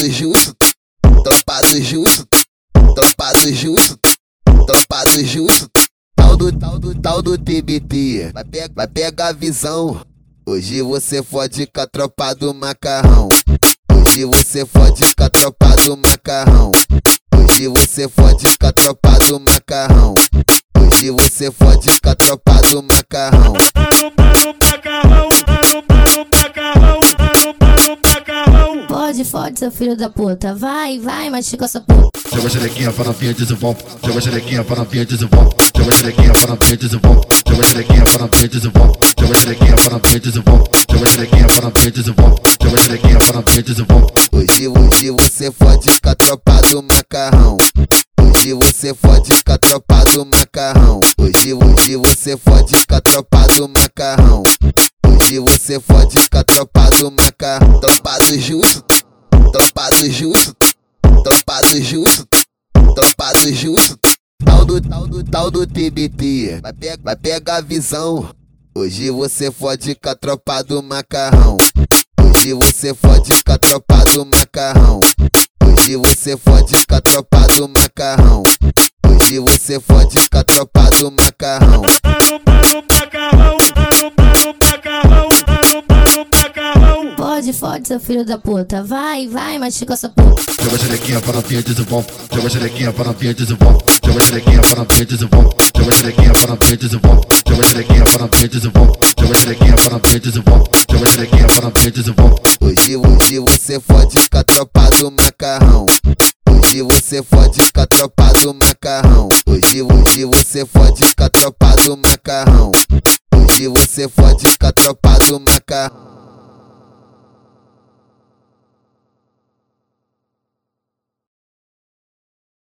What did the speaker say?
Topado justo, topado justo, topado justo, topado justo. Tal do, tal do, tal do TBT, vai, pe vai pegar a visão. Hoje você fode com a tropa do macarrão. Hoje você fode com a tropa do macarrão. Hoje você fode com a tropa do macarrão. Hoje você fode com a tropa do macarrão. Fode, fode, seu filho da puta. Vai, vai, machuca essa puta. Joga a xerequinha para novinha desenvolve. Joga a xerequinha para novinha desenvolve. Joga a xerequinha para novinha desenvolve. Joga a xerequinha para novinha desenvolve. Joga a xerequinha para novinha desenvolve. Joga a xerequinha para novinha desenvolve. Joga a xerequinha para novinha desenvolve. Hoje, hoje você fode com a tropa do macarrão. Hoje você fode com a tropa do macarrão. Hoje, hoje você fode com a tropa do macarrão. Hoje você fode com a tropa do macarrão. Topado justo, topado justo, topado justo, topado justo. Tal do, tal do, tal do TBT, vai, pe vai pegar a visão. Hoje você fode com a tropa do macarrão. Hoje você fode com a tropa do macarrão. Hoje você fode com a tropa do macarrão. Hoje você fode com a tropa do macarrão. Fode, seu filho da puta. Vai, vai, machuca essa puta. Joga a xerequinha para novinha desenvolve. Joga a xerequinha para novinha desenvolve. Joga a xerequinha para novinha desenvolve. Joga a xerequinha para novinha desenvolve. Joga a xerequinha para novinha desenvolve. Joga a xerequinha para novinha desenvolve. Joga a xerequinha para novinha desenvolve. Hoje, hoje você fode com a tropa do macarrão. Hoje você fode com a tropa do macarrão. Hoje, hoje você fode com a tropa do macarrão. Hoje você fode com a tropa do macarrão.